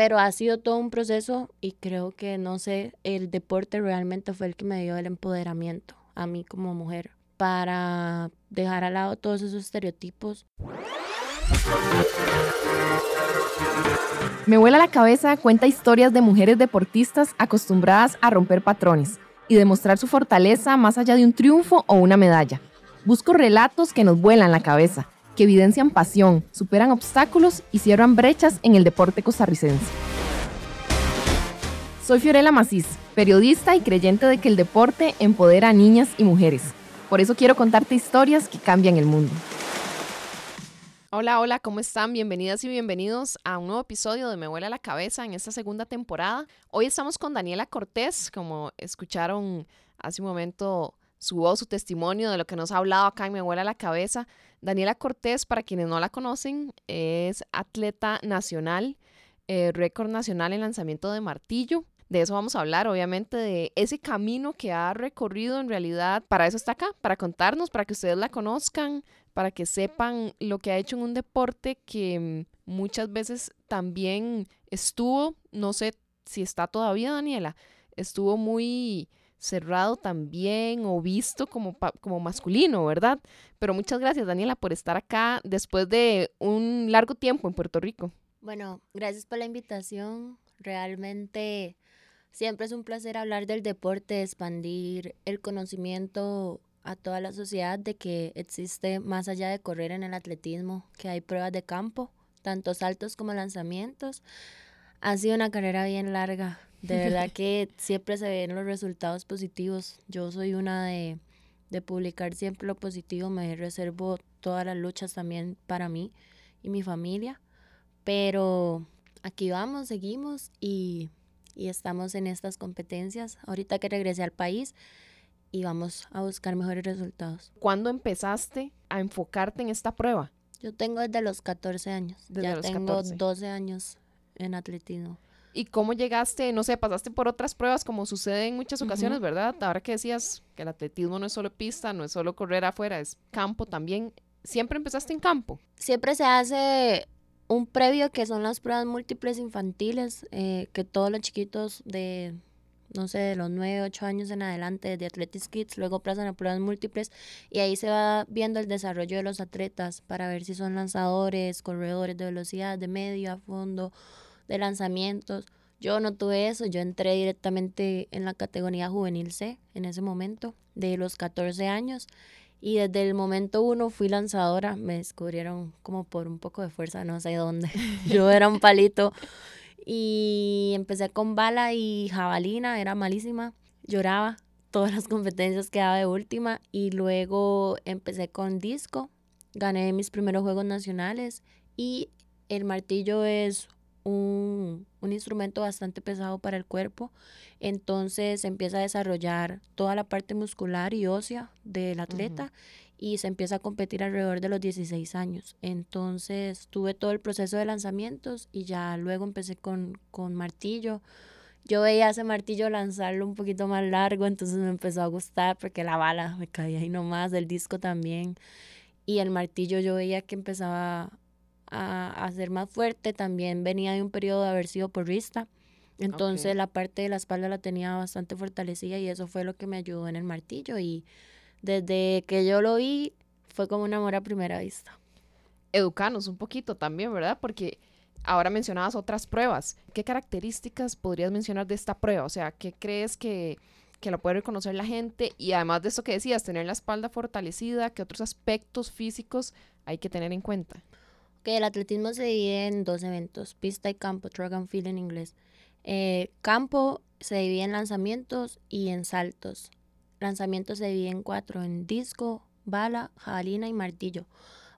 pero ha sido todo un proceso y creo que, no sé, el deporte realmente fue el que me dio el empoderamiento a mí como mujer para dejar al lado todos esos estereotipos. Me vuela la cabeza cuenta historias de mujeres deportistas acostumbradas a romper patrones y demostrar su fortaleza más allá de un triunfo o una medalla. Busco relatos que nos vuelan la cabeza, que evidencian pasión, superan obstáculos y cierran brechas en el deporte costarricense. Soy Fiorella Macís, periodista y creyente de que el deporte empodera a niñas y mujeres. Por eso quiero contarte historias que cambian el mundo. Hola, hola, ¿cómo están? Bienvenidas y bienvenidos a un nuevo episodio de Me vuela la cabeza en esta segunda temporada. Hoy estamos con Daniela Cortés, como escucharon hace un momento su voz, su testimonio de lo que nos ha hablado acá en Me vuela la cabeza. Daniela Cortés, para quienes no la conocen, es atleta nacional, eh, récord nacional en lanzamiento de martillo. De eso vamos a hablar, obviamente, de ese camino que ha recorrido en realidad. Para eso está acá, para contarnos, para que ustedes la conozcan, para que sepan lo que ha hecho en un deporte que muchas veces también estuvo, no sé si está todavía Daniela, estuvo muy cerrado también o visto como, como masculino, ¿verdad? Pero muchas gracias Daniela por estar acá después de un largo tiempo en Puerto Rico. Bueno, gracias por la invitación. Realmente siempre es un placer hablar del deporte, expandir el conocimiento a toda la sociedad de que existe más allá de correr en el atletismo, que hay pruebas de campo, tanto saltos como lanzamientos. Ha sido una carrera bien larga, de verdad que siempre se ven los resultados positivos. Yo soy una de, de publicar siempre lo positivo, me reservo todas las luchas también para mí y mi familia, pero aquí vamos, seguimos y, y estamos en estas competencias. Ahorita que regresé al país, y vamos a buscar mejores resultados. ¿Cuándo empezaste a enfocarte en esta prueba? Yo tengo desde los 14 años. Desde ya tengo 12 años en atletismo. ¿Y cómo llegaste? No sé, pasaste por otras pruebas como sucede en muchas ocasiones, ¿verdad? Ahora que decías que el atletismo no es solo pista, no es solo correr afuera, es campo también. ¿Siempre empezaste en campo? Siempre se hace un previo que son las pruebas múltiples infantiles, eh, que todos los chiquitos de no sé, de los 9, 8 años en adelante de Athletics Kids, luego pasan a pruebas múltiples y ahí se va viendo el desarrollo de los atletas para ver si son lanzadores, corredores de velocidad, de medio a fondo, de lanzamientos. Yo no tuve eso, yo entré directamente en la categoría juvenil C en ese momento, de los 14 años. Y desde el momento uno fui lanzadora, me descubrieron como por un poco de fuerza, no sé dónde. Yo era un palito y empecé con bala y jabalina, era malísima, lloraba todas las competencias que daba de última y luego empecé con disco, gané mis primeros juegos nacionales y el martillo es un, instrumento bastante pesado para el cuerpo, entonces empieza a desarrollar toda la parte muscular y ósea del atleta y se empieza a competir alrededor de los 16 años. Entonces tuve todo el proceso de lanzamientos y ya luego empecé con, con martillo. Yo veía ese martillo lanzarlo un poquito más largo, entonces me empezó a gustar porque la bala me caía ahí nomás, del disco también. Y el martillo yo veía que empezaba a, a ser más fuerte, también venía de un periodo de haber sido porrista. Entonces la parte de la espalda la tenía bastante fortalecida y eso fue lo que me ayudó en el martillo y desde que yo lo vi, fue como un amor a primera vista. Educanos un poquito también, ¿verdad? Porque ahora mencionabas otras pruebas. ¿Qué características podrías mencionar de esta prueba? O sea, ¿qué crees que, que lo puede reconocer la gente? Y además de eso que decías, tener la espalda fortalecida, ¿qué otros aspectos físicos hay que tener en cuenta? Que el atletismo se divide en dos eventos, pista y campo, track and field en inglés. Eh, campo se divide en lanzamientos y en saltos lanzamientos se divide en cuatro, en disco, bala, jabalina y martillo.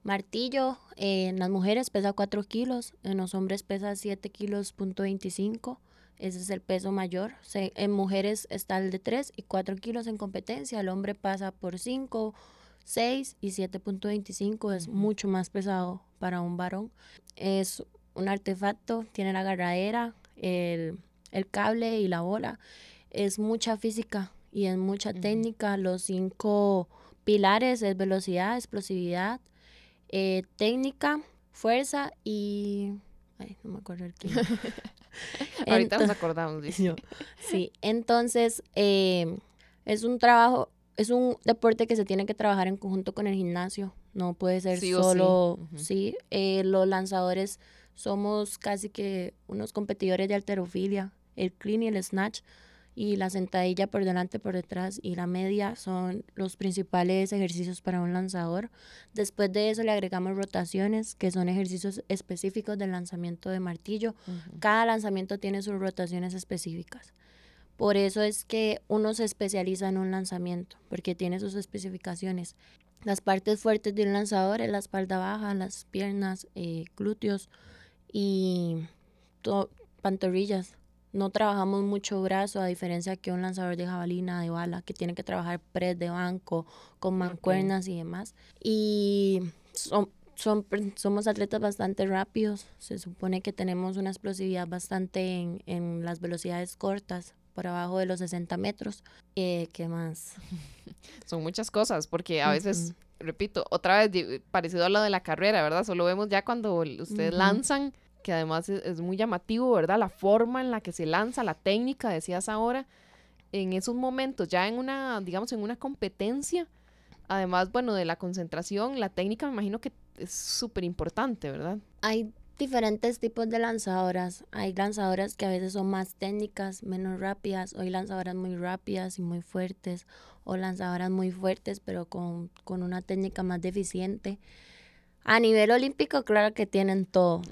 Martillo en las mujeres pesa 4 kilos, en los hombres pesa 7 kilos punto 25, ese es el peso mayor. en mujeres está el de 3 y 4 kilos en competencia, el hombre pasa por 5, 6 y 7.25, es mucho más pesado para un varón. Es un artefacto, tiene la agarradera, el, el cable y la bola, es mucha física, y en mucha técnica. Los cinco pilares es velocidad, explosividad, eh, técnica, fuerza y... Ay, no me acuerdo el quinto. Ahorita nos acordamos. sí, entonces eh, es un trabajo, es un deporte que se tiene que trabajar en conjunto con el gimnasio. No puede ser solo, sí. Eh, los lanzadores somos casi que unos competidores de alterofilia. El clean y el snatch y la sentadilla por delante, por detrás y la media son los principales ejercicios para un lanzador. Después de eso le agregamos rotaciones, que son ejercicios específicos del lanzamiento de martillo. Cada lanzamiento tiene sus rotaciones específicas. Por eso es que uno se especializa en un lanzamiento, porque tiene sus especificaciones. Las partes fuertes de un lanzador es la espalda baja, las piernas, eh, glúteos y pantorrillas no trabajamos mucho brazo, a diferencia que un lanzador de jabalina, de bala, que tiene que trabajar press de banco, con mancuernas y demás. Y son, son, somos atletas bastante rápidos. Se supone que tenemos una explosividad bastante en, en las velocidades cortas, por abajo de los 60 metros. Eh, ¿Qué más? Son muchas cosas, porque a veces, repito, otra vez parecido a lo de la carrera, ¿verdad? Solo vemos ya cuando ustedes lanzan que además es, muy llamativo, ¿verdad? La forma en la que se lanza, la técnica, decías ahora, en esos momentos, ya en una, digamos, en una competencia, además, bueno, de la concentración, la técnica me imagino que es súper importante, ¿verdad? Hay diferentes tipos de lanzadoras. Hay lanzadoras que a veces son más técnicas, menos rápidas, o hay lanzadoras muy rápidas y muy fuertes, o lanzadoras muy fuertes, pero con, con una técnica más deficiente. A nivel olímpico, claro que tienen todo.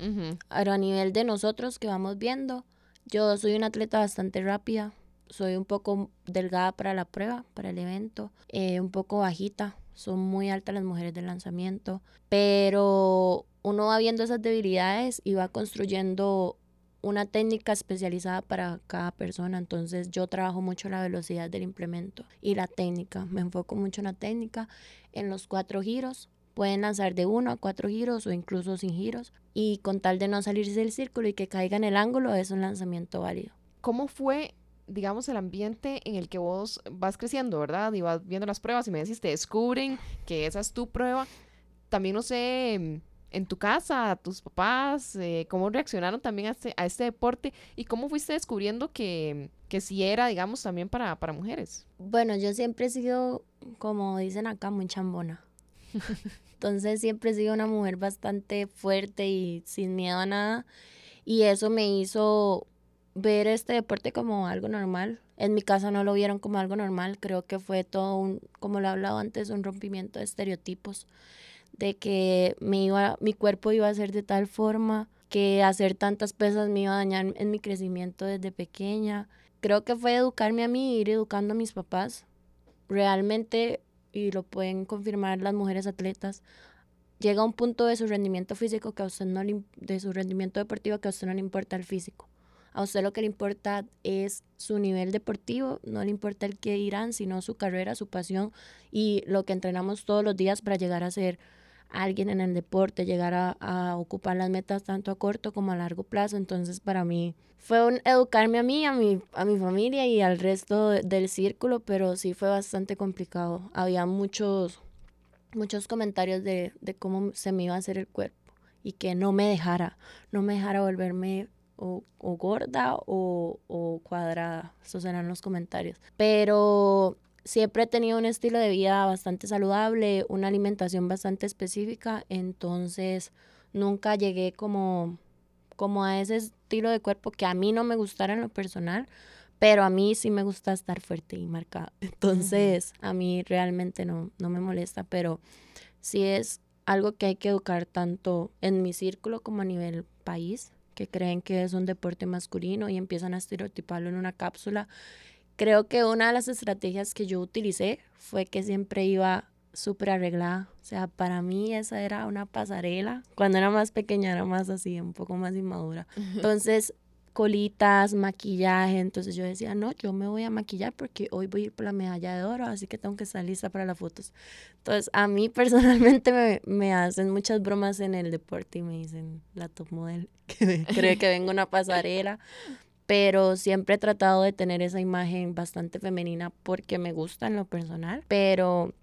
Pero a nivel de nosotros que vamos viendo, yo soy una atleta bastante rápida. Soy un poco delgada para la prueba, para el evento. Eh, un poco bajita. Son muy altas las mujeres del lanzamiento. Pero uno va viendo esas debilidades y va construyendo una técnica especializada para cada persona. Entonces yo trabajo mucho la velocidad del implemento y la técnica. Me enfoco mucho en la técnica, en los cuatro giros Pueden lanzar de uno a cuatro giros o incluso sin giros. Y con tal de no salirse del círculo y que caiga en el ángulo, es un lanzamiento válido. ¿Cómo fue, digamos, el ambiente en el que vos vas creciendo, verdad? Y vas viendo las pruebas y me decís, te descubren que esa es tu prueba. También, no sé, en tu casa, tus papás, eh, cómo reaccionaron también a este, a este deporte y cómo fuiste descubriendo que, que sí era, digamos, también para, para mujeres. Bueno, yo siempre he sido, como dicen acá, muy chambona. Entonces siempre he sido una mujer bastante fuerte y sin miedo a nada. Y eso me hizo ver este deporte como algo normal. En mi casa no lo vieron como algo normal. Creo que fue todo un, como lo he hablado antes, un rompimiento de estereotipos. De que me iba, mi cuerpo iba a ser de tal forma que hacer tantas pesas me iba a dañar en mi crecimiento desde pequeña. Creo que fue educarme a mí, ir educando a mis papás. Realmente y lo pueden confirmar las mujeres atletas, llega un punto de su rendimiento físico que a usted no de su rendimiento deportivo que a usted no le importa el físico. A usted lo que le importa es su nivel deportivo, no le importa el que irán, sino su carrera, su pasión y lo que entrenamos todos los días para llegar a ser alguien en el deporte, llegar a, ocupar las metas tanto a corto como a largo plazo. Entonces, para mí fue un educarme a mí, a mi, a mi familia y al resto del círculo, pero sí fue bastante complicado. Había muchos, muchos comentarios de, de cómo se me iba a hacer el cuerpo y que no me dejara, no me dejara volverme o, o, gorda o, o cuadrada. Esos eran los comentarios. Pero siempre he tenido un estilo de vida bastante saludable, una alimentación bastante específica, entonces nunca llegué como, como a ese estilo de cuerpo que a mí no me gustara en lo personal, pero a mí sí me gusta estar fuerte y marcada. Entonces, a mí realmente no, no me molesta, pero sí es algo que hay que educar tanto en mi círculo como a nivel país, que creen que es un deporte masculino y empiezan a estereotiparlo en una cápsula Creo que una de las estrategias que yo utilicé fue que siempre iba súper arreglada. O sea, para mí esa era una pasarela. Cuando era más pequeña era más así, un poco más inmadura. Entonces, colitas, maquillaje. Entonces yo decía, no, yo me voy a maquillar porque hoy voy a ir por la medalla de oro, así que tengo que estar lista para las fotos. Entonces, a mí personalmente me, me hacen muchas bromas en el deporte y me dicen la top model, que cree que vengo una pasarela pero siempre he tratado de tener esa imagen bastante femenina porque me gusta en lo personal, pero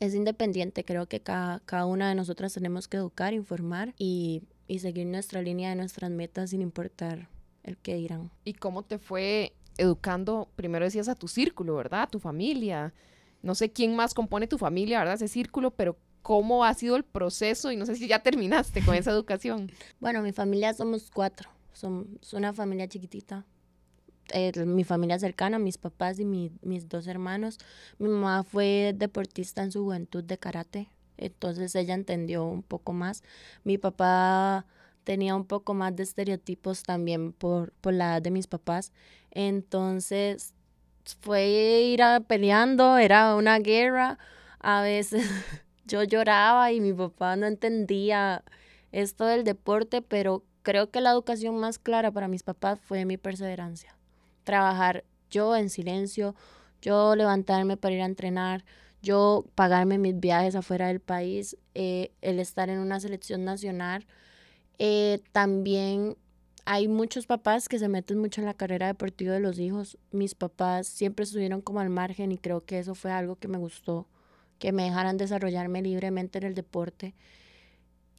es independiente, creo que cada, cada una de nosotras tenemos que educar, informar y, y seguir nuestra línea de nuestras metas sin importar el que dirán. ¿Y cómo te fue educando, primero decías a tu círculo, ¿verdad? A tu familia. No sé quién más compone tu familia, ¿verdad? Ese círculo, pero cómo ha sido el proceso y no sé si ya terminaste con esa educación. Bueno, mi familia somos cuatro, somos una familia chiquitita. Eh, mi familia cercana, mis papás y mis dos hermanos. Mi mamá fue deportista en su juventud de karate, entonces ella entendió un poco más. Mi papá tenía un poco más de estereotipos también por, por la edad de mis papás, entonces fue ir a peleando, era una guerra, a veces yo lloraba y mi papá no entendía esto del deporte, pero creo que la educación más clara para mis papás fue mi perseverancia. Trabajar yo en silencio, yo levantarme para ir a entrenar, yo pagarme mis viajes afuera del país, eh, el estar en una selección nacional. Eh, también hay muchos papás que se meten mucho en la carrera deportiva de los hijos. Mis papás siempre estuvieron como al margen y creo que eso fue algo que me gustó, que me dejaran desarrollarme libremente en el deporte.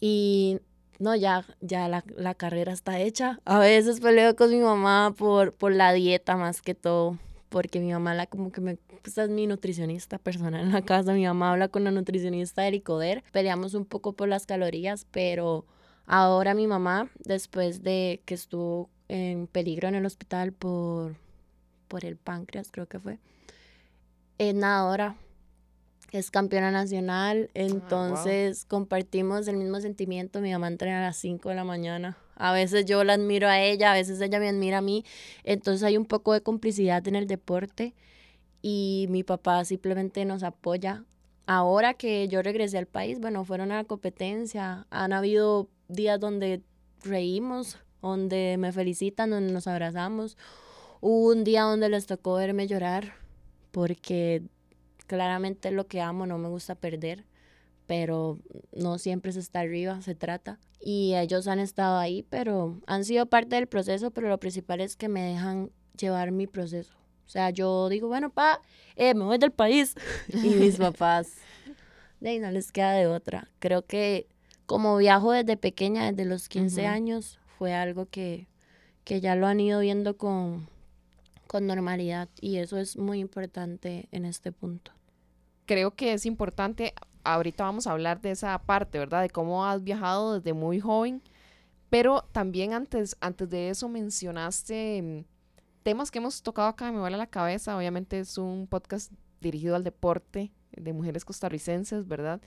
Y no, ya, ya la, la carrera está hecha. A veces peleo con mi mamá por, por la dieta más que todo porque mi mamá la como que me, pues es mi nutricionista personal en la casa, mi mamá habla con la nutricionista de Coder, peleamos un poco por las calorías, pero ahora mi mamá, después de que estuvo en peligro en el hospital por, por el páncreas, creo que fue, es nadadora, es campeona nacional, ah, entonces compartimos el mismo sentimiento, mi mamá entrena a las 5 de la mañana a veces yo la admiro a ella, a veces ella me admira a mí. Entonces hay un poco de complicidad en el deporte y mi papá simplemente nos apoya. Ahora que yo regresé al país, bueno, fueron a la competencia, han habido días donde reímos, donde me felicitan, donde nos abrazamos. Hubo un día donde les tocó verme llorar porque claramente lo que amo, no me gusta perder pero no siempre se está arriba, se trata. Y ellos han estado ahí, pero han sido parte del proceso, pero lo principal es que me dejan llevar mi proceso. O sea, yo digo, bueno, pa, eh, me voy del país. y mis papás, de ahí no les queda de otra. Creo que como viajo desde pequeña, desde los 15 años, fue algo que, que ya lo han ido viendo con, con normalidad y eso es muy importante en este punto. Creo que es importante ahorita vamos a hablar de esa parte, ¿verdad? De cómo has viajado desde muy joven, pero también antes, antes de eso mencionaste mm, temas que hemos tocado acá, me vuela la cabeza, obviamente es un podcast dirigido al deporte de mujeres costarricenses, ¿verdad?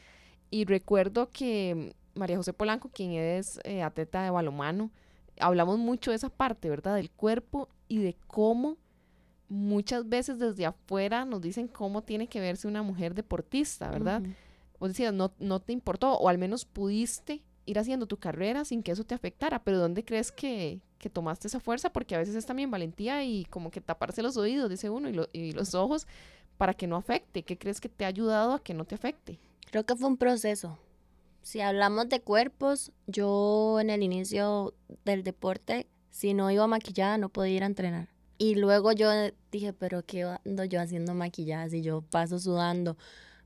Y recuerdo que mm, María José Polanco, quien es eh, atleta de balomano, hablamos mucho de esa parte, ¿verdad? Del cuerpo y de cómo muchas veces desde afuera nos dicen cómo tiene que verse una mujer deportista, ¿verdad? o decías, no, no te importó, o al menos pudiste ir haciendo tu carrera sin que eso te afectara, pero ¿dónde crees que, que tomaste esa fuerza? Porque a veces es también valentía y como que taparse los oídos, dice uno, y, y los ojos para que no afecte. ¿Qué crees que te ha ayudado a que no te afecte? Creo que fue un proceso. Si hablamos de cuerpos, yo en el inicio del deporte, si no iba maquillada, no podía ir a entrenar. Y luego yo dije, pero ¿qué ando yo haciendo maquillada si yo paso sudando?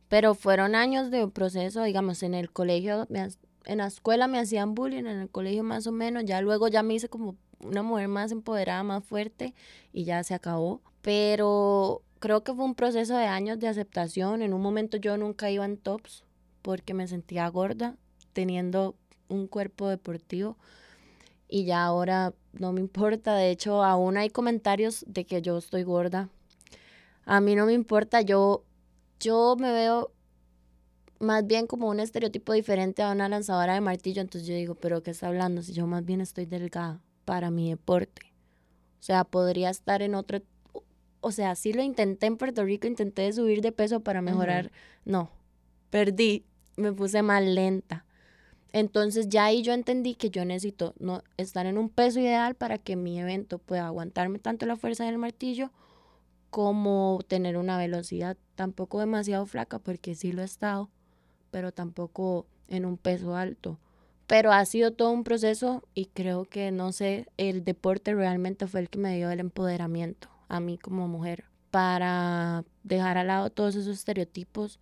Pero fueron años de proceso, digamos, en el colegio, en la escuela me hacían bullying, en el colegio más o menos, ya luego ya me hice como una mujer más empoderada, más fuerte y ya se acabó. Pero creo que fue un proceso de años de aceptación. En un momento yo nunca iba en tops porque me sentía gorda teniendo un cuerpo deportivo y ya ahora no me importa. De hecho, aún hay comentarios de que yo estoy gorda. A mí no me importa, yo yo me veo más bien como un estereotipo diferente a una lanzadora de martillo, entonces yo digo, pero ¿qué está hablando? Si yo más bien estoy delgada para mi deporte. O sea, podría estar en otro... O sea, sí lo intenté en Puerto Rico, intenté subir de peso para mejorar. No, perdí, me puse más lenta. Entonces ya ahí yo entendí que yo necesito no, estar en un peso ideal para que mi evento pueda aguantarme tanto la fuerza del martillo como tener una velocidad tampoco demasiado flaca, porque sí lo he estado, pero tampoco en un peso alto. Pero ha sido todo un proceso y creo que, no sé, el deporte realmente fue el que me dio el empoderamiento a mí como mujer para dejar al lado todos esos estereotipos.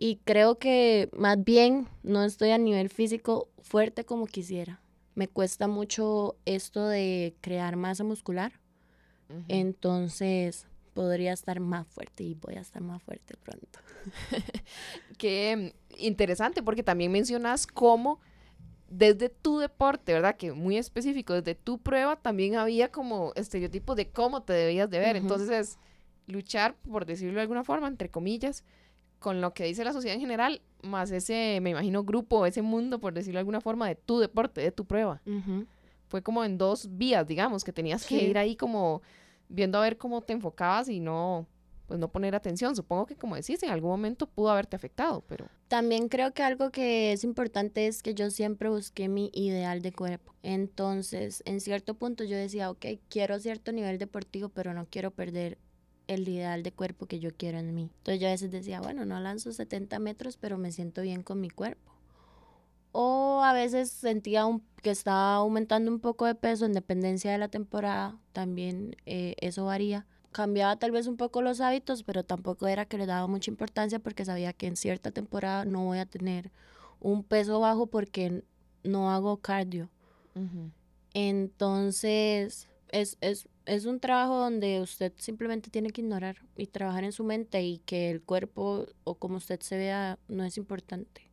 Y creo que más bien no estoy a nivel físico fuerte como quisiera. me cuesta mucho esto de crear masa muscular. Entonces podría estar más fuerte y voy a estar más fuerte pronto. Qué interesante porque también mencionas cómo desde tu deporte, ¿verdad? Que muy específico, desde tu prueba también había como estereotipos de cómo te debías de ver. Entonces es luchar, por decirlo de alguna forma, entre comillas, con lo que dice la sociedad en general, más ese, me imagino, grupo, ese mundo, por decirlo de alguna forma, de tu deporte, de tu prueba. Fue como en dos vías, digamos, que tenías que ir ahí como viendo a ver cómo te enfocabas y no, pues no poner atención. Supongo que como decís, en algún momento pudo haberte afectado, pero... También creo que algo que es importante es que yo siempre busqué mi ideal de cuerpo. Entonces, en cierto punto yo decía, ok, quiero cierto nivel deportivo, pero no quiero perder el ideal de cuerpo que yo quiero en mí. Entonces yo a veces decía, bueno, no lanzo 70 metros, pero me siento bien con mi cuerpo. O a veces sentía que estaba aumentando un poco de peso en dependencia de la temporada, también eh, eso varía. Cambiaba tal vez un poco los hábitos, pero tampoco era que le daba mucha importancia porque sabía que en cierta temporada no voy a tener un peso bajo porque no hago cardio. Entonces, es, es, es un trabajo donde usted simplemente tiene que ignorar y trabajar en su mente y que el cuerpo o como usted se vea no es importante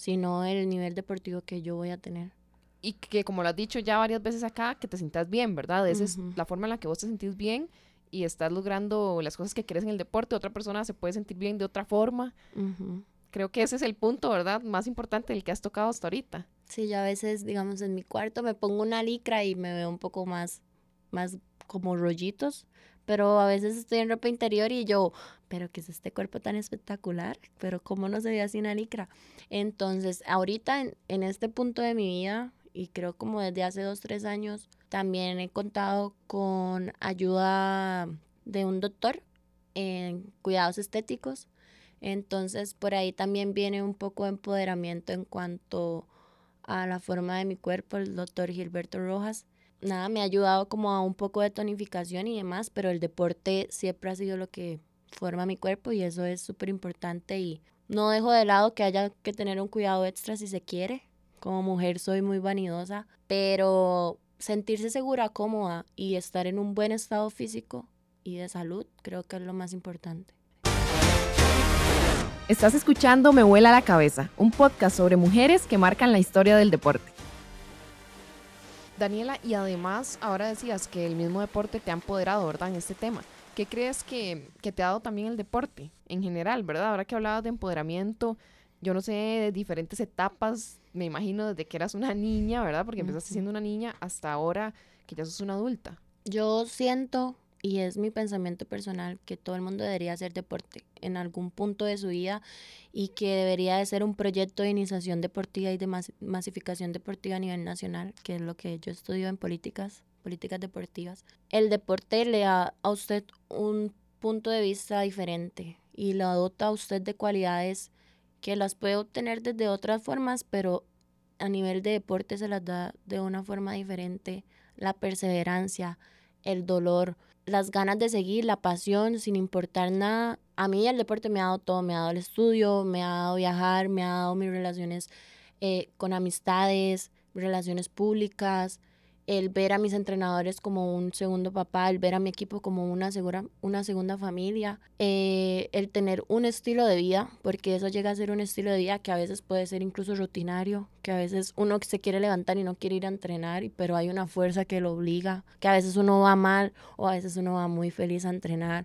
sino el nivel deportivo que yo voy a tener. Y que como lo has dicho ya varias veces acá, que te sientas bien, ¿verdad? Esa es la forma en la que vos te sentís bien y estás logrando las cosas que quieres en el deporte. Otra persona se puede sentir bien de otra forma. Creo que ese es el punto, ¿verdad? Más importante el que has tocado hasta ahorita. Sí, yo a veces, digamos, en mi cuarto me pongo una licra y me veo un poco más, más como rollitos pero a veces estoy en ropa interior y yo, pero ¿qué es este cuerpo tan espectacular? Pero ¿cómo no se ve así una licra? Entonces, ahorita en, en este punto de mi vida, y creo como desde hace dos, tres años, también he contado con ayuda de un doctor en cuidados estéticos. Entonces, por ahí también viene un poco de empoderamiento en cuanto a la forma de mi cuerpo, el doctor Gilberto Rojas nada, me ha ayudado como a un poco de tonificación y demás, pero el deporte siempre ha sido lo que forma mi cuerpo y eso es súper importante y no dejo de lado que haya que tener un cuidado extra si se quiere. Como mujer soy muy vanidosa, pero sentirse segura, cómoda y estar en un buen estado físico y de salud creo que es lo más importante. Estás escuchando Me vuela la cabeza, un podcast sobre mujeres que marcan la historia del deporte. Daniela, y además ahora decías que el mismo deporte te ha empoderado, ¿verdad? En este tema. ¿Qué crees que, te ha dado también el deporte en general, ¿verdad? Ahora que hablabas de empoderamiento, yo no sé, de diferentes etapas, me imagino desde que eras una niña, ¿verdad? Porque empezaste siendo una niña hasta ahora que ya sos una adulta. Yo siento y es mi pensamiento personal que todo el mundo debería hacer deporte en algún punto de su vida y que debería de ser un proyecto de iniciación deportiva y de masificación deportiva a nivel nacional, que es lo que yo estudio en políticas, políticas deportivas. El deporte le da a usted un punto de vista diferente y lo adopta a usted de cualidades que las puede obtener desde otras formas, pero a nivel de deporte se las da de una forma diferente, la perseverancia, el dolor, las ganas de seguir, la pasión, sin importar nada. A mí el deporte me ha dado todo, me ha dado el estudio, me ha dado viajar, me ha dado mis relaciones eh, con amistades, relaciones públicas, el ver a mis entrenadores como un segundo papá, el ver a mi equipo como una, segura, una segunda familia, eh, el tener un estilo de vida, porque eso llega a ser un estilo de vida que a veces puede ser incluso rutinario, que a veces uno se quiere levantar y no quiere ir a entrenar, pero hay una fuerza que lo obliga, que a veces uno va mal o a veces uno va muy feliz a entrenar.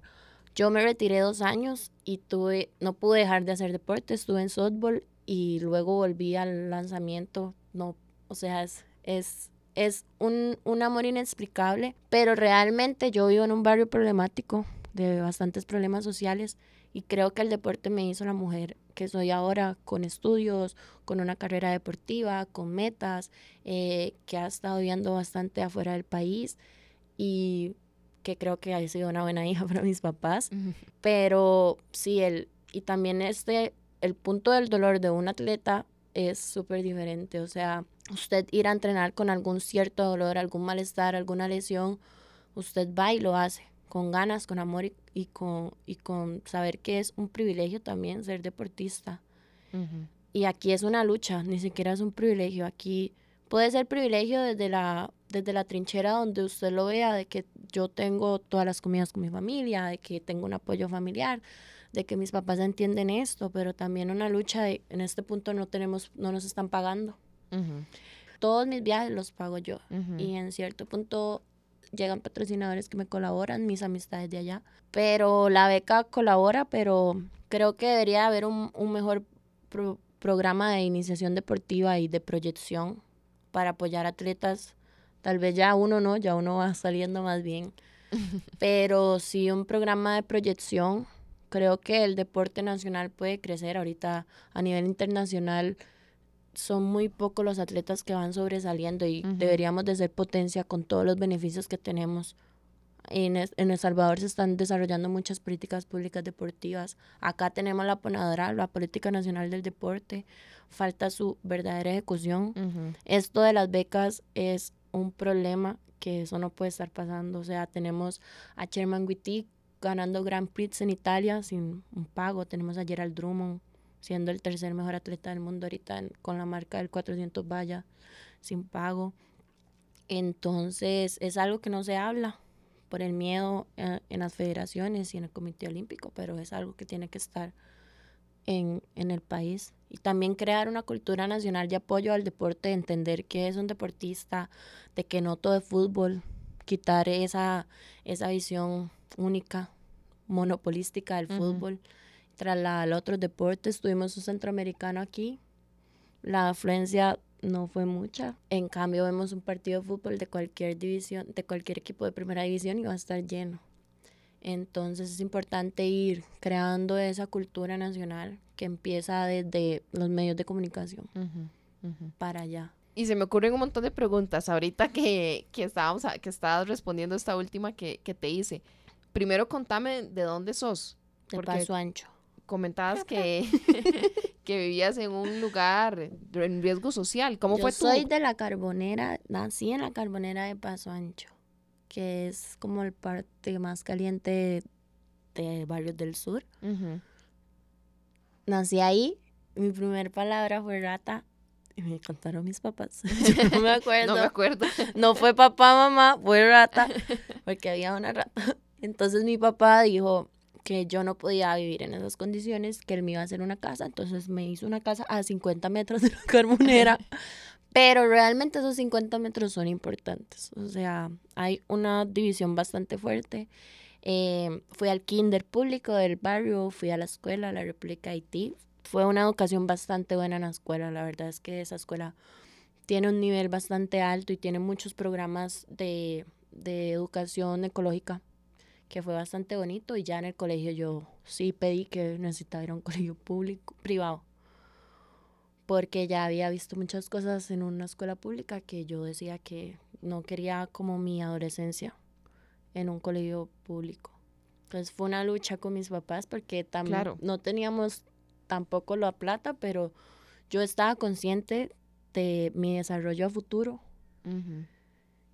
Yo me retiré dos años y tuve, no pude dejar de hacer deporte, estuve en softball y luego volví al lanzamiento, no, o sea, es, es es un, amor inexplicable, pero realmente yo vivo en un barrio problemático de bastantes problemas sociales y creo que el deporte me hizo la mujer que soy ahora con estudios, con una carrera deportiva, con metas, eh, que ha estado viviendo bastante afuera del país y que creo que ha sido una buena hija para mis papás. Pero sí, el, y también este, el punto del dolor de un atleta es súper diferente. O sea, usted ir a entrenar con algún cierto dolor, algún malestar, alguna lesión, usted va y lo hace con ganas, con amor y, con, y con saber que es un privilegio también ser deportista. Y aquí es una lucha, ni siquiera es un privilegio. Aquí puede ser privilegio desde la, desde la trinchera donde usted lo vea, de que yo tengo todas las comidas con mi familia, de que tengo un apoyo familiar, de que mis papás entienden esto, pero también una lucha de, en este punto no tenemos, no nos están pagando. Todos mis viajes los pago yo y en cierto punto llegan patrocinadores que me colaboran, mis amistades de allá, pero la beca colabora, pero creo que debería haber un, un mejor programa de iniciación deportiva y de proyección para apoyar atletas. Tal vez ya uno no, ya uno va saliendo más bien. Pero sí un programa de proyección. Creo que el deporte nacional puede crecer. Ahorita a nivel internacional son muy pocos los atletas que van sobresaliendo y deberíamos de ser potencia con todos los beneficios que tenemos. En, en, El Salvador se están desarrollando muchas políticas públicas deportivas. Acá tenemos la ponadora, la Política Nacional del Deporte falta su verdadera ejecución. Esto de las becas es un problema que eso no puede estar pasando. O sea, tenemos a Sherman Wittig ganando Grand Prix en Italia sin un pago. Tenemos a Gerald Drummond siendo el tercer mejor atleta del mundo ahorita con la marca del 400 valla sin pago. Entonces es algo que no se habla por el miedo eh, en las federaciones y en el Comité Olímpico, pero es algo que tiene que estar en, en el país. Y también crear una cultura nacional de apoyo al deporte, entender que es un deportista, de que no todo es fútbol, quitar esa, esa visión única, monopolística del fútbol, trasladarlo a otros deportes. Tuvimos un centroamericano aquí, la afluencia no fue mucha. En cambio, vemos un partido de fútbol de cualquier división, de cualquier equipo de primera división y va a estar lleno. Entonces es importante ir creando esa cultura nacional que empieza desde los medios de comunicación para allá. Y se me ocurren un montón de preguntas ahorita que, que, estábamos, que estabas respondiendo esta última que, que, te hice. Primero contame de dónde sos. De Paso Ancho. Comentabas que, que vivías en un lugar en riesgo social. ¿Cómo fue tu...? soy de la Carbonera, nací en la Carbonera de Paso Ancho que es como el parte más caliente de barrios del sur. Nací ahí, mi primer palabra fue rata y me contaron mis papás. no me acuerdo. no me acuerdo. No fue papá, mamá, fue rata, porque había una rata. Entonces mi papá dijo que yo no podía vivir en esas condiciones, que él me iba a hacer una casa, entonces me hizo una casa a 50 metros de la carbonera pero realmente esos 50 metros son importantes. O sea, hay una división bastante fuerte. Eh, fui al kinder público del barrio, fui a la escuela, la República Haití. Fue una educación bastante buena en la escuela. La verdad es que esa escuela tiene un nivel bastante alto y tiene muchos programas de, de educación ecológica, que fue bastante bonito. Y ya en el colegio yo sí pedí que necesitaba ir a un colegio público, privado porque ya había visto muchas cosas en una escuela pública que yo decía que no quería como mi adolescencia en un colegio público. Entonces fue una lucha con mis papás porque también no teníamos tampoco la plata, pero yo estaba consciente de mi desarrollo a futuro.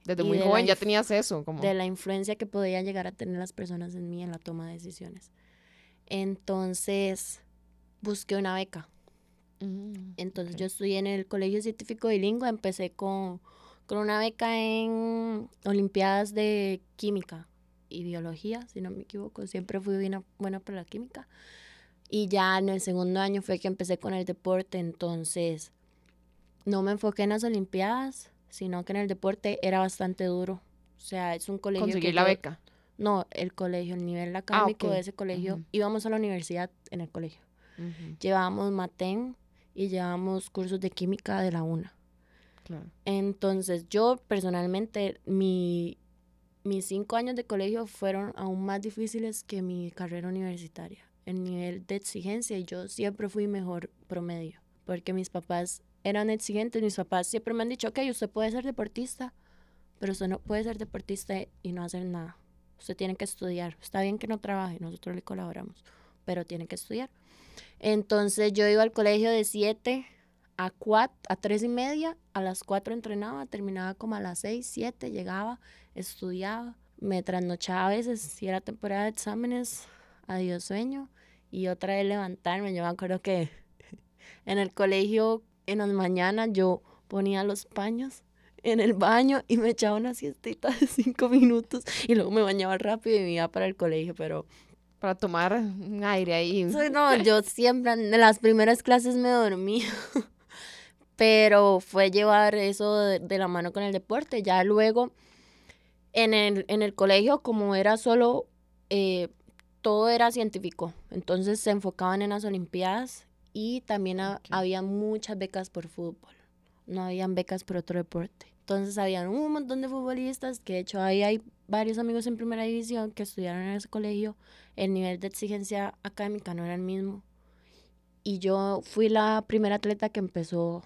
Desde muy joven ya tenías eso. Como... De la influencia que podían llegar a tener las personas en mí en la toma de decisiones. Entonces busqué una beca Mm, Entonces yo estudié en el Colegio Científico Bilingüe, empecé con, con una beca en Olimpiadas de Química y Biología, si no me equivoco, siempre fui buena, buena para la química. Y ya en el segundo año fue que empecé con el deporte, entonces no me enfoqué en las Olimpiadas, sino que en el deporte era bastante duro. O sea, es un colegio... ¿Conseguir la beca? No, el colegio, el nivel académico ah, de ese colegio. Íbamos a la universidad en el colegio. Llevábamos matén, y llevamos cursos de química de la UNA. Entonces, yo personalmente, mi, mis cinco años de colegio fueron aún más difíciles que mi carrera universitaria. El nivel de exigencia, yo siempre fui mejor promedio, porque mis papás eran exigentes. Mis papás siempre me han dicho, ok, usted puede ser deportista, pero usted no puede ser deportista y no hacer nada. Usted tiene que estudiar. Está bien que no trabaje, nosotros le colaboramos, pero tiene que estudiar. Entonces yo iba al colegio de 7 a 4, a 3 y media, a las 4 entrenaba, terminaba como a las 6, 7, llegaba, estudiaba, me trasnochaba a veces, si era temporada de exámenes, adiós sueño, y otra vez levantarme. Yo me acuerdo que en el colegio, en las mañanas, yo ponía los paños en el baño y me echaba una siestita de cinco minutos y luego me bañaba rápido y me iba para el colegio, pero... Para tomar un aire ahí. no, yo siempre en las primeras clases me dormía, pero fue llevar eso de, la mano con el deporte. Ya luego en el, en el colegio, como era solo, eh, todo era científico, entonces se enfocaban en las Olimpiadas y también había muchas becas por fútbol, no habían becas por otro deporte. Entonces habían un montón de futbolistas, que de hecho ahí hay varios amigos en primera división que estudiaron en ese colegio. El nivel de exigencia académica no era el mismo. Y yo fui la primera atleta que empezó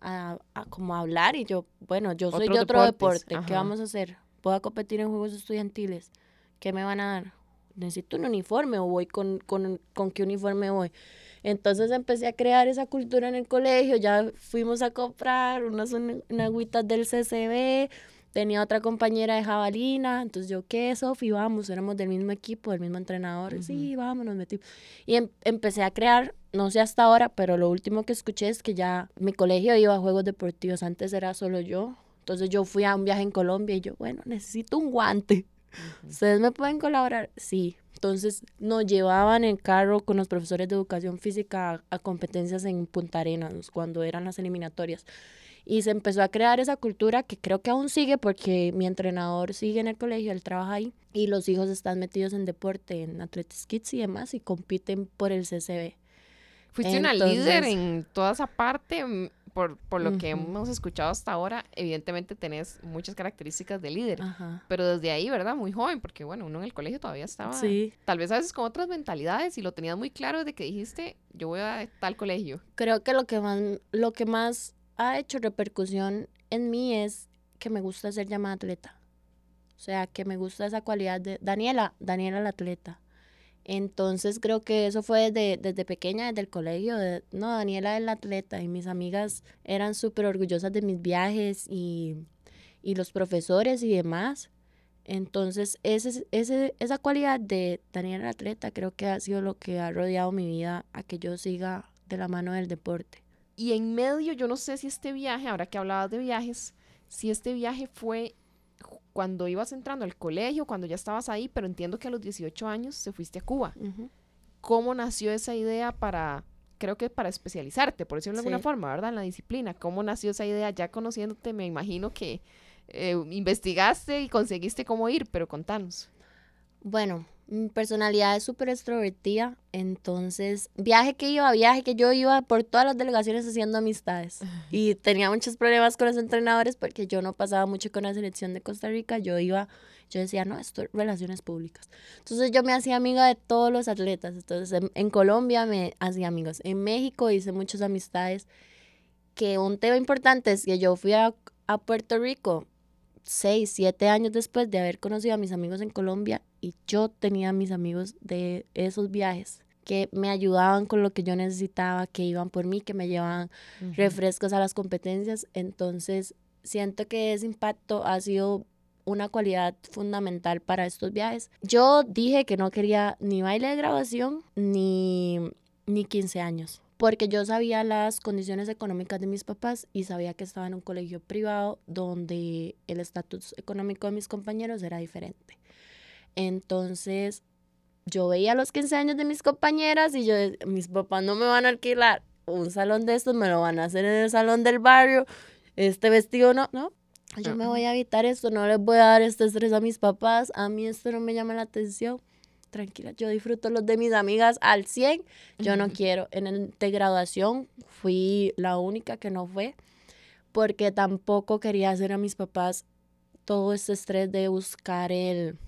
a, como hablar y yo, bueno, yo soy de otro deporte, ¿qué vamos a hacer? ¿Puedo competir en juegos estudiantiles? ¿Qué me van a dar? ¿Necesito un uniforme o voy con, con, con qué uniforme voy? Entonces empecé a crear esa cultura en el colegio, ya fuimos a comprar unas, agüitas del CCB, tenía otra compañera de jabalina, entonces yo, ¿qué, Sofi? Vamos, éramos del mismo equipo, del mismo entrenador, sí, vamos, nos metimos. Y em, empecé a crear, no sé hasta ahora, pero lo último que escuché es que ya mi colegio iba a juegos deportivos, antes era solo yo, entonces yo fui a un viaje en Colombia y yo, bueno, necesito un guante. ¿Ustedes me pueden colaborar? Sí. Entonces nos llevaban en carro con los profesores de educación física a, competencias en Punta Arenas cuando eran las eliminatorias. Y se empezó a crear esa cultura que creo que aún sigue porque mi entrenador sigue en el colegio, él trabaja ahí y los hijos están metidos en deporte, en Athletics Kids y demás y compiten por el CCB. Fuiste una líder en toda esa parte, por, por lo que hemos escuchado hasta ahora, evidentemente tenés muchas características de líder. Pero desde ahí, ¿verdad? Muy joven, porque bueno, uno en el colegio todavía estaba. Sí. Tal vez a veces con otras mentalidades y lo tenías muy claro de que dijiste, yo voy a tal colegio. Creo que lo que más, lo que más ha hecho repercusión en mí es que me gusta ser llamada atleta. O sea, que me gusta esa cualidad de Daniela, Daniela la atleta. Entonces creo que eso fue desde, desde pequeña, desde el colegio. no, Daniela es la atleta y mis amigas eran súper orgullosas de mis viajes y, y, los profesores y demás. Entonces ese, ese, esa cualidad de Daniela la atleta creo que ha sido lo que ha rodeado mi vida a que yo siga de la mano del deporte. Y en medio, yo no sé si este viaje, ahora que hablabas de viajes, si este viaje fue cuando ibas entrando al colegio, cuando ya estabas ahí, pero entiendo que a los 18 años te fuiste a Cuba. ¿Cómo nació esa idea para, creo que para especializarte, por decirlo de alguna forma, ¿verdad? En la disciplina. ¿Cómo nació esa idea? Ya conociéndote, me imagino que eh, investigaste y conseguiste cómo ir, pero contanos. Bueno, mi personalidad es súper extrovertida, entonces viaje que iba, viaje que yo iba por todas las delegaciones haciendo amistades y tenía muchos problemas con los entrenadores porque yo no pasaba mucho con la selección de Costa Rica, yo iba, yo decía, no, esto es relaciones públicas. Entonces yo me hacía amiga de todos los atletas, entonces en, Colombia me hacía amigos, en México hice muchas amistades, que un tema importante es que yo fui a, a Puerto Rico seis, siete años después de haber conocido a mis amigos en Colombia y yo tenía a mis amigos de esos viajes que me ayudaban con lo que yo necesitaba, que iban por mí, que me llevaban refrescos a las competencias. Entonces, siento que ese impacto ha sido una cualidad fundamental para estos viajes. Yo dije que no quería ni baile de grabación ni, ni 15 años porque yo sabía las condiciones económicas de mis papás y sabía que estaba en un colegio privado donde el estatus económico de mis compañeros era diferente. Entonces, yo veía los 15 años de mis compañeras y yo, mis papás no me van a alquilar un salón de estos, me lo van a hacer en el salón del barrio, este vestido no, no. Yo me voy a evitar esto, no les voy a dar este estrés a mis papás, a mí esto no me llama la atención tranquila, yo disfruto los de mis amigas al 100, yo no quiero. En el de graduación fui la única que no fue, porque tampoco quería hacer a mis papás todo ese estrés de buscar el,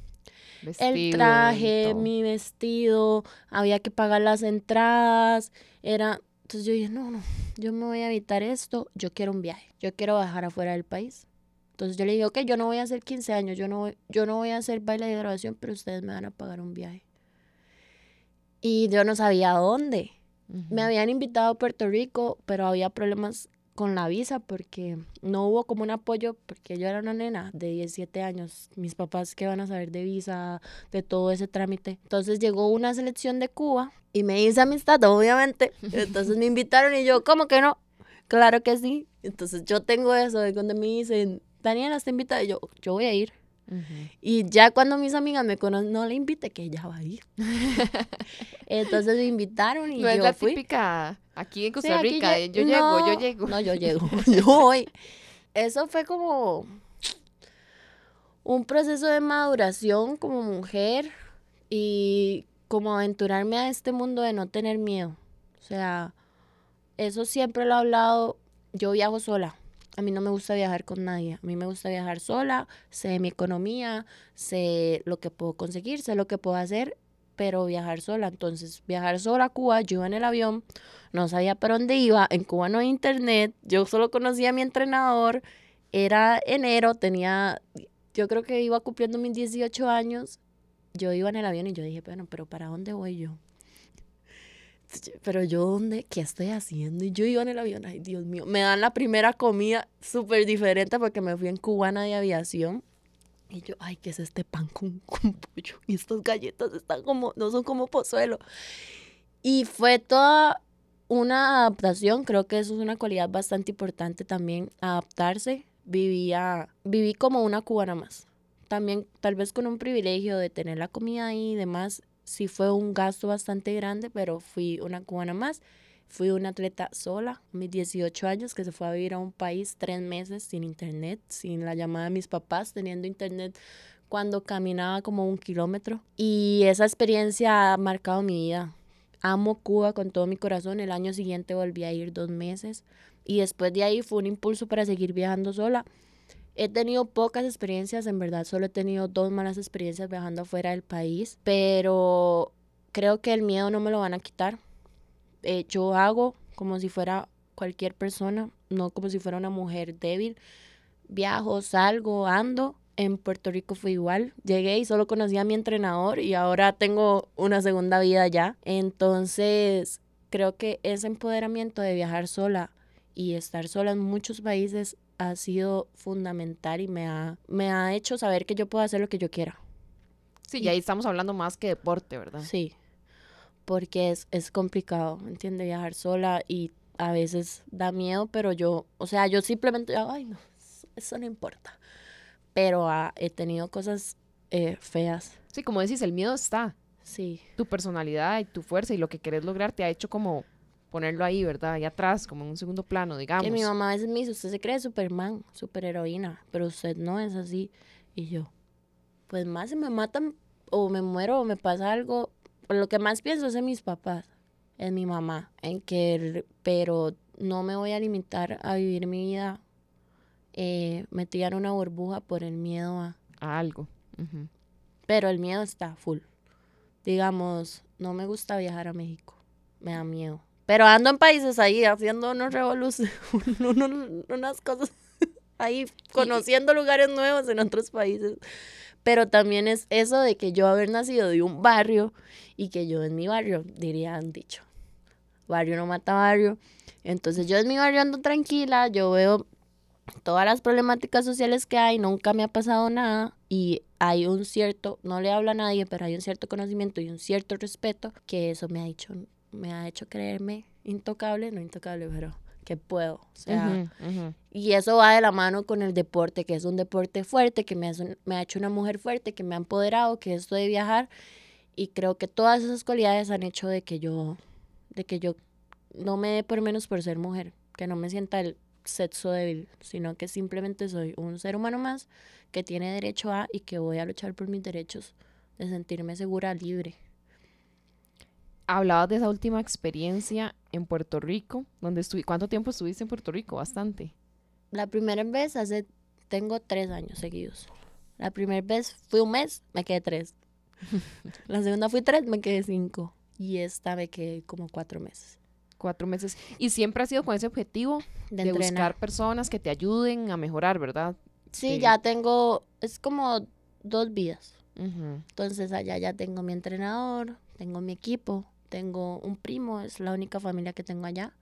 el traje, mi vestido, había que pagar las entradas, era... Entonces yo dije, no, no, yo me voy a evitar esto, yo quiero un viaje, yo quiero bajar afuera del país. Entonces yo le dije, ok, yo no voy a hacer 15 años, yo no, yo no voy a hacer baile de graduación, pero ustedes me van a pagar un viaje. Y yo no sabía dónde. Me habían invitado a Puerto Rico, pero había problemas con la visa porque no hubo como un apoyo, porque yo era una nena de 17 años, mis papás que van a saber de visa, de todo ese trámite. Entonces llegó una selección de Cuba y me hice amistad, obviamente. Entonces me invitaron y yo, ¿cómo que no? Claro que sí. Entonces yo tengo eso de cuando me dicen, Daniela está invitada, y yo, yo voy a ir. Y ya cuando mis amigas me conocen, no le invite, que ella va a ir. Entonces me invitaron y no yo es la fui. típica aquí en Sí, Costa aquí Rica, de yo llego, yo llego. No, yo llego, yo voy. Eso fue como un proceso de maduración como mujer y como aventurarme a este mundo de no tener miedo. O sea, eso siempre lo he hablado. Yo viajo sola. A mí no me gusta viajar con nadie. A mí me gusta viajar sola. Sé mi economía, sé lo que puedo conseguir, sé lo que puedo hacer, pero viajar sola. Entonces, viajar sola a Cuba, yo iba en el avión, no sabía para dónde iba. En Cuba no hay internet. Yo solo conocía a mi entrenador. Era enero, tenía, yo creo que iba cumpliendo mis 18 años. Yo iba en el avión y yo dije, bueno, pero ¿para dónde voy yo? Pero yo, ¿dónde? ¿Qué estoy haciendo? Y yo iba en el avión, ay, Dios mío. Me dan la primera comida súper diferente porque me fui en cubana de aviación. Y yo, ay, ¿qué es este pan con, con pollo? Y estas galletas están como, no son como pozuelo. Y fue toda una adaptación, creo que eso es una cualidad bastante importante también, adaptarse. Vivía, viví como una cubana más. También tal vez con un privilegio de tener la comida ahí y demás, sí fue un gasto bastante grande, pero fui una cubana más. Fui una atleta sola, mis 18 años, que se fue a vivir a un país tres meses sin internet, sin la llamada de mis papás, teniendo internet cuando caminaba como un kilómetro. Y esa experiencia ha marcado mi vida. Amo Cuba con todo mi corazón. El año siguiente volví a ir dos meses. Y después de ahí fue un impulso para seguir viajando sola. He tenido pocas experiencias, en verdad, solo he tenido dos malas experiencias viajando afuera del país, pero creo que el miedo no me lo van a quitar. Eh, yo hago como si fuera cualquier persona, no como si fuera una mujer débil. Viajo, salgo, ando. En Puerto Rico fue igual. Llegué y solo conocí a mi entrenador y ahora tengo una segunda vida ya. Entonces, creo que ese empoderamiento de viajar sola y estar sola en muchos países ha sido fundamental y me ha, me ha hecho saber que yo puedo hacer lo que yo quiera. Sí, y ahí estamos hablando más que deporte, ¿verdad? Sí, porque es, es complicado, ¿me entiendes? Viajar sola y a veces da miedo, pero yo, o sea, yo simplemente, ay, no, eso no importa. Pero ah, he tenido cosas eh, feas, Sí, como decís, el miedo está. sí. Tu personalidad y tu fuerza y lo que querés lograr te ha hecho como ponerlo ahí, ¿verdad? Ahí atrás, como en un segundo plano, digamos. Que mi mamá a veces me dice, usted se cree Superman, superheroína, pero usted no es así. Y yo, pues más si me matan o me muero o me pasa algo, lo que más pienso es en mis papás, en mi mamá, en que, pero no me voy a limitar a vivir mi vida eh, metida en una burbuja por el miedo a... A algo. Ujú. Pero el miedo está full. Digamos, no me gusta viajar a México, me da miedo. Pero ando en países ahí haciendo unos revoluciones, unas cosas ahí, conociendo lugares nuevos en otros países. Pero también es eso de que yo haber nacido de un barrio y que yo en mi barrio, dirían dicho, barrio no mata barrio. Entonces yo en mi barrio ando tranquila, yo veo todas las problemáticas sociales que hay, nunca me ha pasado nada y hay un cierto, no le hablo a nadie, pero hay un cierto conocimiento y un cierto respeto que eso me ha hecho, me ha hecho creerme intocable, no intocable, pero que puedo. O sea, y eso va de la mano con el deporte, que es un deporte fuerte, que me, hace- me ha hecho una mujer fuerte, que me ha empoderado, que esto de viajar. Y creo que todas esas cualidades han hecho de que yo, de que yo no me dé por menos por ser mujer, que no me sienta el sexo débil, sino que simplemente soy un ser humano más que tiene derecho a y que voy a luchar por mis derechos de sentirme segura, libre. Hablabas de esa última experiencia en Puerto Rico, donde estuvi ¿cuánto tiempo estuviste en Puerto Rico? Bastante. La primera vez hace, tengo tres años seguidos. La primera vez fui un mes, me quedé tres. La segunda fui tres, me quedé cinco. Y esta me quedé como cuatro meses. Cuatro meses. Y siempre ha sido con ese objetivo De, buscar personas que te ayuden a mejorar, ¿verdad? Sí, que- ya tengo, es como dos vidas. Entonces allá ya tengo mi entrenador, tengo mi equipo, tengo un primo, es la única familia que tengo allá.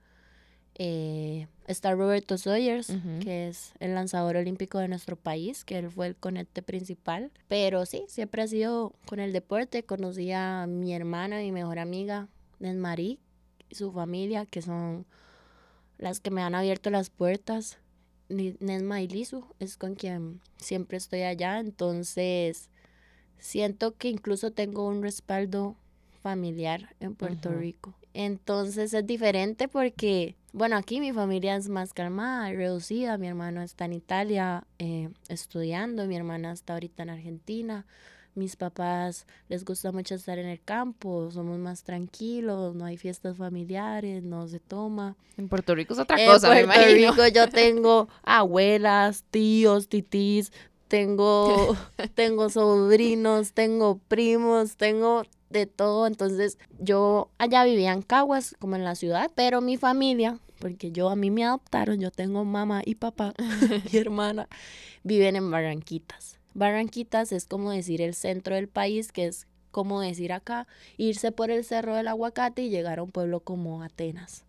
Eh, está Roberto Sawyers, que es el lanzador olímpico de nuestro país, que él fue el conecte principal. Pero sí, siempre ha sido con el deporte. Conocí a mi hermana, mi mejor amiga, Nesmarí, y su familia, que son las que me han abierto las puertas. Nesma y Lizu es con quien siempre estoy allá, entonces siento que incluso tengo un respaldo familiar en Puerto Rico. Entonces es diferente porque, bueno, aquí mi familia es más calmada, reducida. Mi hermano está en Italia eh, estudiando, mi hermana está ahorita en Argentina. Mis papás les gusta mucho estar en el campo, somos más tranquilos, no hay fiestas familiares, no se toma. En Puerto Rico es otra cosa, en Puerto Rico yo tengo abuelas, tíos, titís, tengo, tengo sobrinos, tengo primos, tengo de todo. Entonces yo allá vivía en Caguas, como en la ciudad, pero mi familia, porque yo a mí me adoptaron, yo tengo mamá y papá y hermana, viven en Barranquitas. Barranquitas es como decir el centro del país, que es como decir acá, irse por el cerro del aguacate y llegar a un pueblo como Atenas.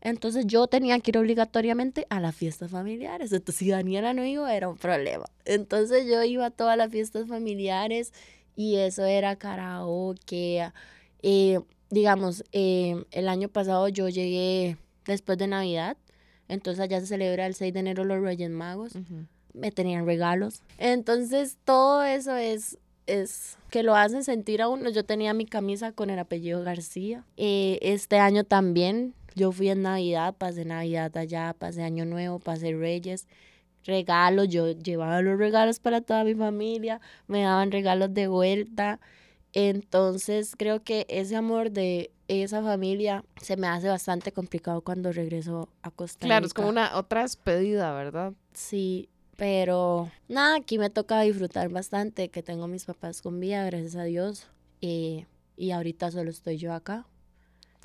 Entonces yo tenía que ir obligatoriamente a las fiestas familiares. Entonces si Daniela no iba era un problema. Entonces yo iba a todas las fiestas familiares y eso era karaoke. Eh, digamos, eh, el año pasado yo llegué después de Navidad, entonces allá se celebra el 6 de enero los Reyes Magos, me tenían regalos. Entonces todo eso es, es que lo hacen sentir a uno. Yo tenía mi camisa con el apellido García. Eh, este año también yo fui en Navidad, pasé Navidad allá, pasé Año Nuevo, pasé Reyes regalos, yo llevaba los regalos para toda mi familia, me daban regalos de vuelta. Entonces creo que ese amor de esa familia se me hace bastante complicado cuando regreso a Costa Rica. Claro, es como una otra despedida, ¿verdad? Sí, pero nada, aquí me toca disfrutar bastante, que tengo mis papás con vida, gracias a Dios. y ahorita solo estoy yo acá.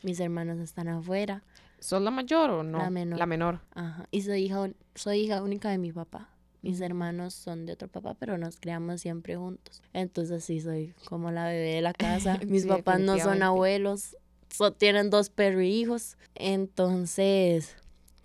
Mis hermanos están afuera. ¿Sos la mayor o no? La menor. La menor. Ajá. Y soy hija, soy hija única de mi papá. Mis hermanos son de otro papá, pero nos criamos siempre juntos. Entonces sí, soy como la bebé de la casa. Mis papás no son abuelos, tienen dos hijos. Entonces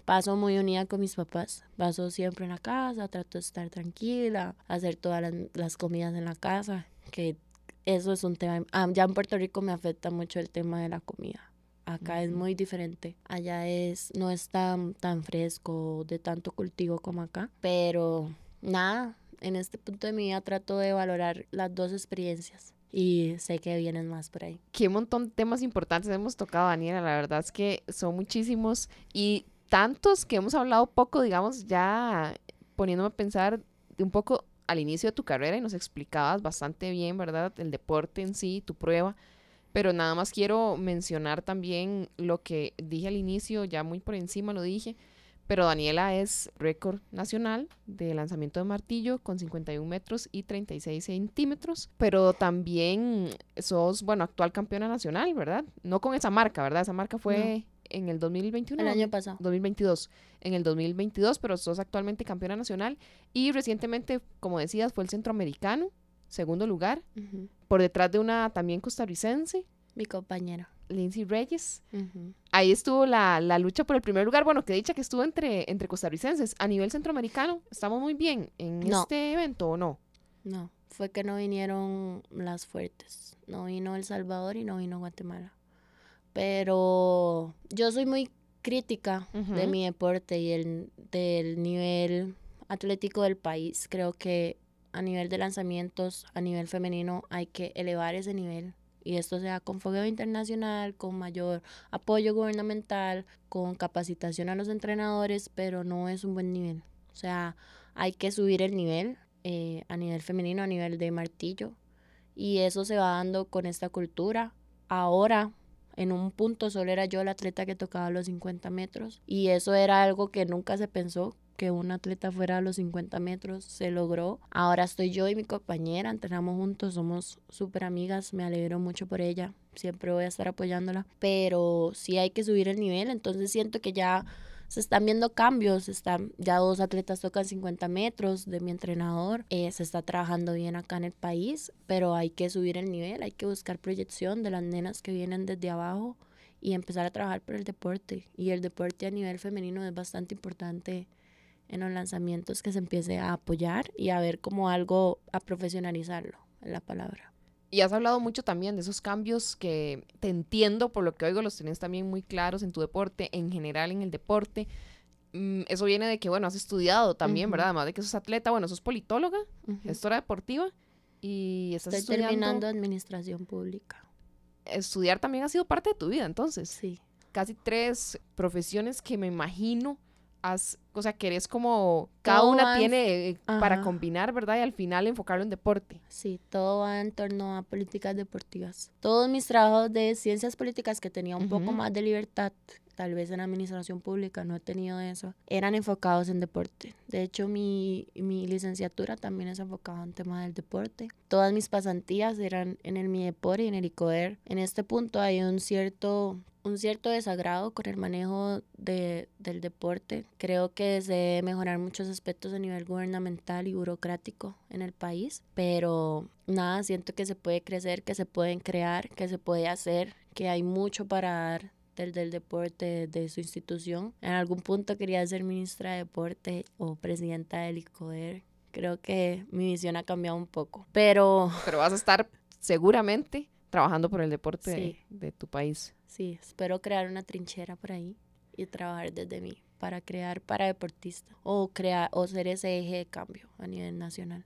paso muy unida con mis papás. Paso siempre en la casa, trato de estar tranquila, hacer todas las, las comidas en la casa, que eso es un tema. Ah, ya en Puerto Rico me afecta mucho el tema de la comida. Acá es muy diferente. Allá es, no es tan, tan fresco, de tanto cultivo como acá. Pero nada, en este punto de mi vida trato de valorar las dos experiencias. Y sé que vienen más por ahí. Qué montón de temas importantes hemos tocado, Daniela. La verdad es que son muchísimos y tantos que hemos hablado poco, digamos, ya poniéndome a pensar de un poco al inicio de tu carrera y nos explicabas bastante bien, ¿verdad? El deporte en sí, tu prueba pero nada más quiero mencionar también lo que dije al inicio, ya muy por encima lo dije, pero Daniela es récord nacional de lanzamiento de martillo con 51 metros y 36 centímetros, pero también sos, bueno, actual campeona nacional, ¿verdad? No con esa marca, ¿verdad? Esa marca fue en el 2021. El año pasado. 2022. En el 2022, pero sos actualmente campeona nacional y recientemente, como decías, fue el centroamericano segundo lugar, por detrás de una también costarricense. Mi compañera. Lindsay Reyes. Ahí estuvo la, lucha por el primer lugar. Bueno, que dicha que estuvo entre, entre costarricenses. A nivel centroamericano, ¿estamos muy bien en este evento o no? No, fue que no vinieron las fuertes. No vino El Salvador y no vino Guatemala. Pero yo soy muy crítica de mi deporte y el, del nivel atlético del país. Creo que a nivel de lanzamientos, a nivel femenino, hay que elevar ese nivel. Y esto sea con fogueo internacional, con mayor apoyo gubernamental, con capacitación a los entrenadores, pero no es un buen nivel. O sea, hay que subir el nivel eh, a nivel femenino, a nivel de martillo. Y eso se va dando con esta cultura. Ahora, en un punto solo era yo la atleta que tocaba los 50 metros. Y eso era algo que nunca se pensó que un atleta fuera a los 50 metros, se logró. Ahora estoy yo y mi compañera, entrenamos juntos, somos súper amigas, me alegro mucho por ella, siempre voy a estar apoyándola, pero sí hay que subir el nivel, entonces siento que ya se están viendo cambios, están, ya dos atletas tocan 50 metros de mi entrenador, eh, se está trabajando bien acá en el país, pero hay que subir el nivel, hay que buscar proyección de las nenas que vienen desde abajo y empezar a trabajar por el deporte. Y el deporte a nivel femenino es bastante importante en los lanzamientos que se empiece a apoyar y a ver como algo, a profesionalizarlo, en la palabra. Y has hablado mucho también de esos cambios que te entiendo, por lo que oigo, los tenés también muy claros en tu deporte, en general en el deporte. Mm, eso viene de que, bueno, has estudiado también, ¿verdad? Además de que sos atleta, bueno, sos politóloga, gestora deportiva y estás Estoy terminando administración pública. Estudiar también ha sido parte de tu vida, entonces. Sí. Casi tres profesiones que me imagino has, o sea, que eres como, cada una tiene eh, para combinar, ¿verdad? Y al final enfocarlo en deporte. Sí, todo va en torno a políticas deportivas. Todos mis trabajos de ciencias políticas que tenía un poco más de libertad tal vez en administración pública, no he tenido eso, eran enfocados en deporte. De hecho, mi, mi licenciatura también es enfocada en tema del deporte. Todas mis pasantías eran en el MIDEPOR y en el ICODER. En este punto hay un cierto un cierto desagrado con el manejo de, del deporte. Creo que se debe mejorar muchos aspectos a nivel gubernamental y burocrático en el país, pero nada, siento que se puede crecer, que se pueden crear, que se puede hacer, que hay mucho para dar del, del deporte de su institución. En algún punto quería ser ministra de deporte o presidenta del ICODER. Creo que mi visión ha cambiado un poco, pero... Pero vas a estar seguramente trabajando por el deporte de, tu país. Sí, espero crear una trinchera por ahí y trabajar desde mí para crear para deportistas o crear o ser ese eje de cambio a nivel nacional.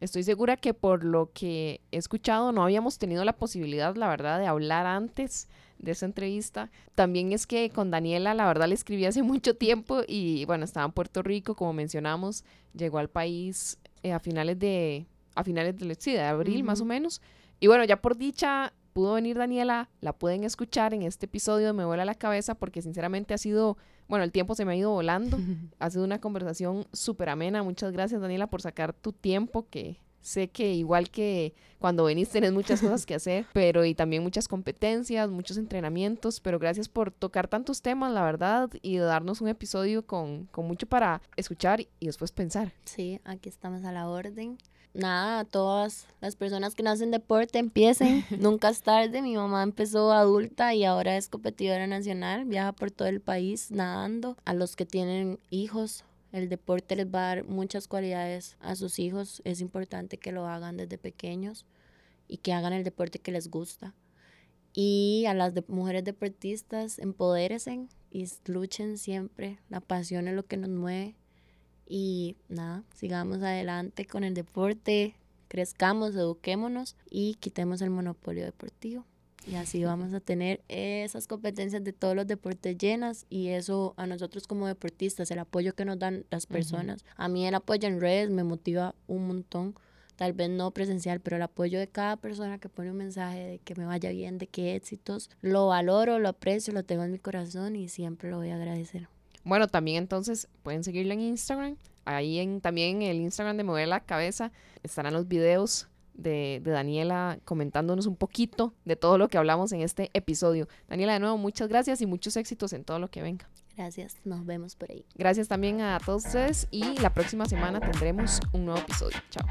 Estoy segura que por lo que he escuchado no habíamos tenido la posibilidad, la verdad, de hablar antes de esa entrevista. También es que con Daniela, la verdad, le escribí hace mucho tiempo y bueno, estaba en Puerto Rico, como mencionamos, llegó al país eh, a finales de, a finales de, sí, de abril más o menos. Y bueno, ya por dicha pudo venir Daniela, la pueden escuchar en este episodio de Me vuela la cabeza porque sinceramente ha sido, bueno, el tiempo se me ha ido volando. ha sido una conversación súper amena. Muchas gracias Daniela por sacar tu tiempo que Sé que igual que cuando venís tenés muchas cosas que hacer, pero y también muchas competencias, muchos entrenamientos, pero gracias por tocar tantos temas, la verdad, y darnos un episodio con, con mucho para escuchar y después pensar. Sí, aquí estamos a la orden. Nada, todas las personas que nacen deporte empiecen, nunca es tarde. Mi mamá empezó adulta y ahora es competidora nacional, viaja por todo el país nadando. A los que tienen hijos, el deporte les va a dar muchas cualidades a sus hijos. Es importante que lo hagan desde pequeños y que hagan el deporte que les gusta. Y a las mujeres deportistas, empodérense y luchen siempre. La pasión es lo que nos mueve. Y nada, sigamos adelante con el deporte, crezcamos, eduquémonos y quitemos el monopolio deportivo. Y así vamos a tener esas competencias de todos los deportes llenas y eso a nosotros como deportistas, el apoyo que nos dan las personas. A mí el apoyo en redes me motiva un montón, tal vez no presencial, pero el apoyo de cada persona que pone un mensaje de que me vaya bien, de que éxitos, lo valoro, lo aprecio, lo tengo en mi corazón y siempre lo voy a agradecer. Bueno, también entonces pueden seguirla en Instagram. Ahí en, también en el Instagram de Mover la Cabeza estarán los videos de, Daniela comentándonos un poquito de todo lo que hablamos en este episodio. Daniela, de nuevo, muchas gracias y muchos éxitos en todo lo que venga. Gracias, nos vemos por ahí. Gracias también a todos ustedes y la próxima semana tendremos un nuevo episodio. Chao.